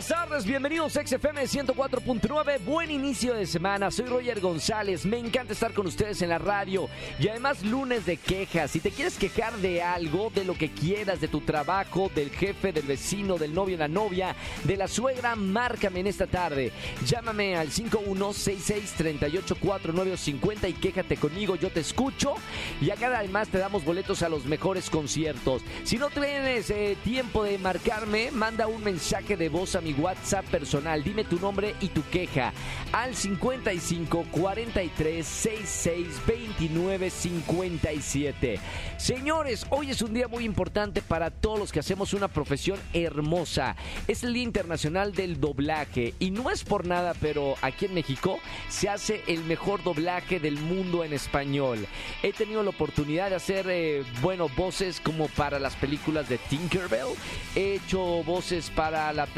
Buenas tardes, bienvenidos a XFM 104.9. Buen inicio de semana. Soy Roger González. Me encanta estar con ustedes en la radio y además lunes de quejas. Si te quieres quejar de algo, de lo que quieras, de tu trabajo, del jefe, del vecino, del novio, la novia, de la suegra, márcame en esta tarde. Llámame al 5166-384950 y quéjate conmigo. Yo te escucho y acá además te damos boletos a los mejores conciertos. Si no tienes eh, tiempo de marcarme, manda un mensaje de voz a mi WhatsApp personal. Dime tu nombre y tu queja al 55 43 66 29 57. Señores, hoy es un día muy importante para todos los que hacemos una profesión hermosa. Es el Día Internacional del Doblaje y no es por nada, pero aquí en México se hace el mejor doblaje del mundo en español. He tenido la oportunidad de hacer, eh, bueno, voces como para las películas de Tinkerbell. He hecho voces para las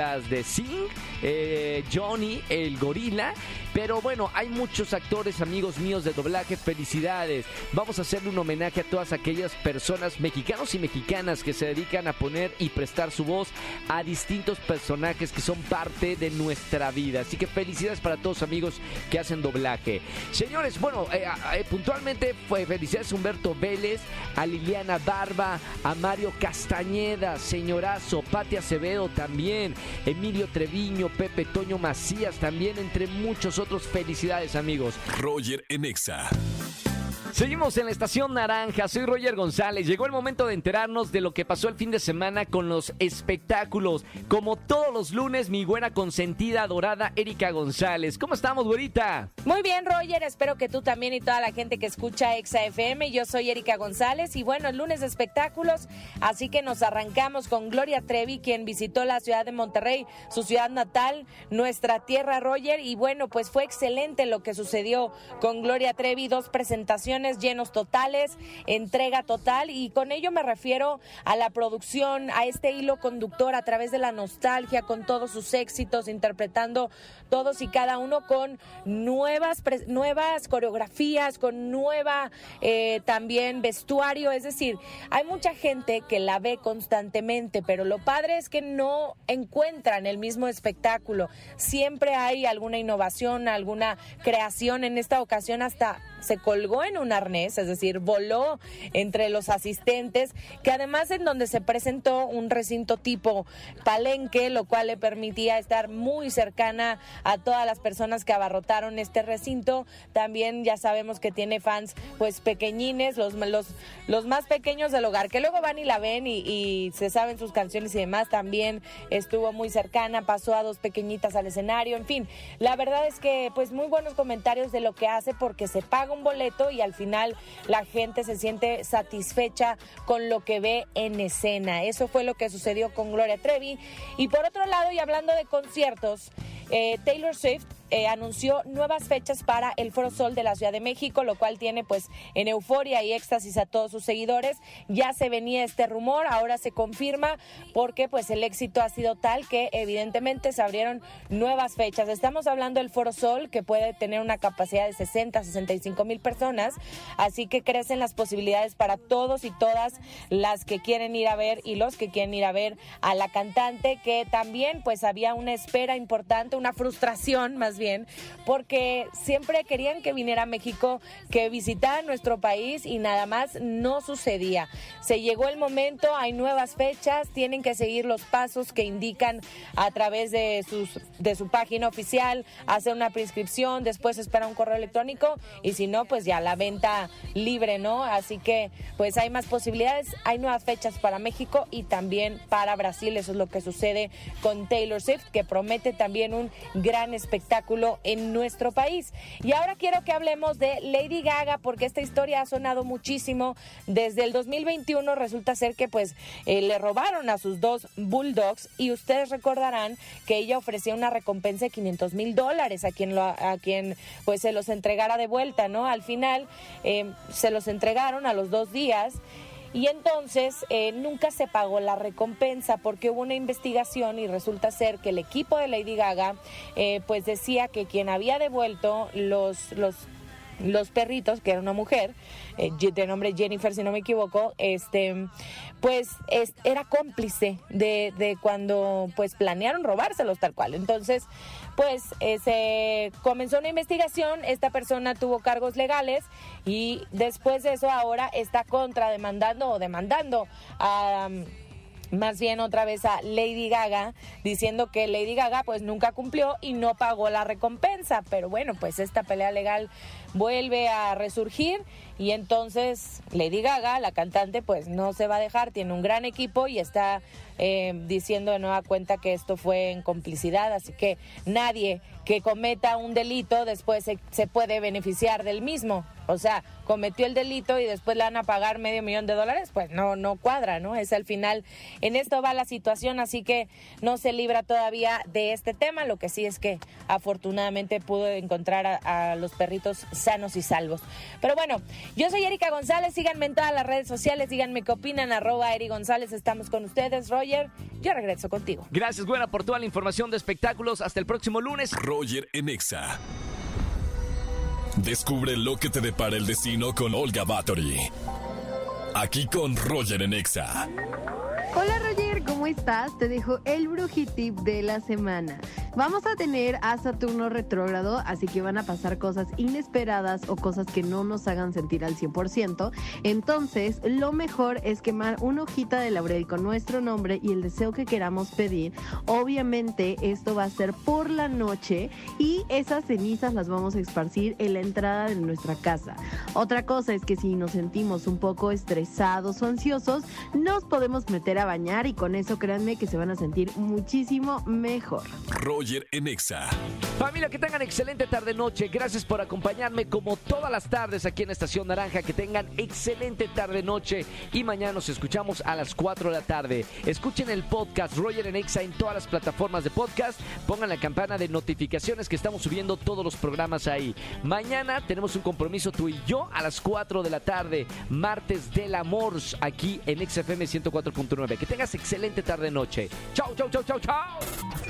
películas de Sing, eh, Johnny, el gorila. Pero bueno, hay muchos actores, amigos míos de doblaje. Felicidades. Vamos a hacerle un homenaje a todas aquellas personas, mexicanos y mexicanas, que se dedican a poner y prestar su voz a distintos personajes que son parte de nuestra vida. Así que felicidades para todos amigos que hacen doblaje. Señores, bueno, eh, eh, puntualmente fue felicidades a Humberto Vélez, a Liliana Barba, a Mario Castañeda, señorazo, Pati Acevedo también, Emilio Treviño, Pepe Toño Macías también, entre muchos otros. Felicidades amigos. Roger en Exa. Seguimos en la estación naranja, soy Roger González. Llegó el momento de enterarnos de lo que pasó el fin de semana con los espectáculos. Como todos los lunes, mi buena consentida dorada Erika González. ¿Cómo estamos, güerita? Muy bien, Roger. Espero que tú también y toda la gente que escucha Exa FM. Yo soy Erika González y bueno, el lunes de espectáculos. Así que nos arrancamos con Gloria Trevi, quien visitó la ciudad de Monterrey, su ciudad natal, nuestra tierra, Roger. Y bueno, pues fue excelente lo que sucedió con Gloria Trevi. Dos presentaciones llenos totales, entrega total y con ello me refiero a la producción, a este hilo conductor a través de la nostalgia, con todos sus éxitos, interpretando todos y cada uno con nuevas, nuevas coreografías, con nueva eh, también vestuario, es decir, hay mucha gente que la ve constantemente, pero lo padre es que no encuentran el mismo espectáculo, siempre hay alguna innovación, alguna creación, en esta ocasión hasta se colgó en un arnés, es decir, voló entre los asistentes, que además en donde se presentó un recinto tipo palenque, lo cual le permitía estar muy cercana a todas las personas que abarrotaron este recinto. También ya sabemos que tiene fans pues pequeñines, los, los, los más pequeños del hogar, que luego van y la ven y, y se saben sus canciones y demás. También estuvo muy cercana, pasó a dos pequeñitas al escenario, en fin. La verdad es que pues muy buenos comentarios de lo que hace porque se paga un boleto y al final la gente se siente satisfecha con lo que ve en escena. Eso fue lo que sucedió con Gloria Trevi. Y por otro lado, y hablando de conciertos, eh, Taylor Swift eh, anunció nuevas fechas para el Foro Sol de la Ciudad de México, lo cual tiene pues en euforia y éxtasis a todos sus seguidores. Ya se venía este rumor, ahora se confirma porque pues el éxito ha sido tal que evidentemente se abrieron nuevas fechas. Estamos hablando del Foro Sol que puede tener una capacidad de 60, 65 mil personas, así que crecen las posibilidades para todos y todas las que quieren ir a ver y los que quieren ir a ver a la cantante que también pues había una espera importante, una frustración más bien, porque siempre querían que viniera a México, que visitara nuestro país y nada más no sucedía. Se llegó el momento, hay nuevas fechas, tienen que seguir los pasos que indican a través de, sus, de su página oficial, hacer una prescripción, después espera un correo electrónico y si no, pues ya la venta libre, ¿no? Así que pues hay más posibilidades, hay nuevas fechas para México y también para Brasil, eso es lo que sucede con Taylor Swift, que promete también un gran espectáculo en nuestro país. Y ahora quiero que hablemos de Lady Gaga porque esta historia ha sonado muchísimo. Desde el 2021 resulta ser que pues eh, le robaron a sus dos bulldogs y ustedes recordarán que ella ofrecía una recompensa de 500 mil dólares a quien lo, a quien pues se los entregara de vuelta, ¿no? Al final eh, se los entregaron a los dos días y entonces eh, nunca se pagó la recompensa porque hubo una investigación y resulta ser que el equipo de Lady Gaga eh, pues decía que quien había devuelto los, los los perritos, que era una mujer, eh, de nombre Jennifer, si no me equivoco, este, pues era cómplice de, de, cuando pues planearon robárselos tal cual. Entonces, pues eh, se comenzó una investigación, esta persona tuvo cargos legales y después de eso ahora está contrademandando o demandando a más bien otra vez a Lady Gaga, diciendo que Lady Gaga pues nunca cumplió y no pagó la recompensa. Pero bueno, pues esta pelea legal vuelve a resurgir y entonces Lady Gaga, la cantante, pues no se va a dejar, tiene un gran equipo y está eh, diciendo de nueva cuenta que esto fue en complicidad, así que nadie que cometa un delito después se, se puede beneficiar del mismo. O sea, cometió el delito y después le van a pagar medio millón de dólares, pues no, no cuadra, ¿no? Es al final, en esto va la situación, así que no se libra todavía de este tema. Lo que sí es que afortunadamente pudo encontrar a, a los perritos sanos y salvos. Pero bueno, yo soy Erika González, síganme en todas las redes sociales, díganme qué opinan, arroba Eri González, estamos con ustedes, Roger, yo regreso contigo. Gracias, buena por toda la información de espectáculos, hasta el próximo lunes. Roger Enexa. Descubre lo que te depara el destino con Olga Bathory. Aquí con Roger Enexa. Hola Roger, ¿cómo estás? Te dejo el brujitip de la semana. Vamos a tener a Saturno retrógrado, así que van a pasar cosas inesperadas o cosas que no nos hagan sentir al 100%. Entonces, lo mejor es quemar una hojita de laurel con nuestro nombre y el deseo que queramos pedir. Obviamente, esto va a ser por la noche y esas cenizas las vamos a esparcir en la entrada de nuestra casa. Otra cosa es que si nos sentimos un poco estresados o ansiosos, nos podemos meter a bañar y con eso créanme que se van a sentir muchísimo mejor. Roger en Exa. Familia, que tengan excelente tarde-noche. Gracias por acompañarme como todas las tardes aquí en Estación Naranja. Que tengan excelente tarde-noche. Y mañana nos escuchamos a las 4 de la tarde. Escuchen el podcast Roger en Exa en todas las plataformas de podcast. Pongan la campana de notificaciones que estamos subiendo todos los programas ahí. Mañana tenemos un compromiso tú y yo a las 4 de la tarde. Martes del Amor aquí en XFM 104.9. Que tengas excelente tarde-noche. Chau, chau, chau, chau, chau.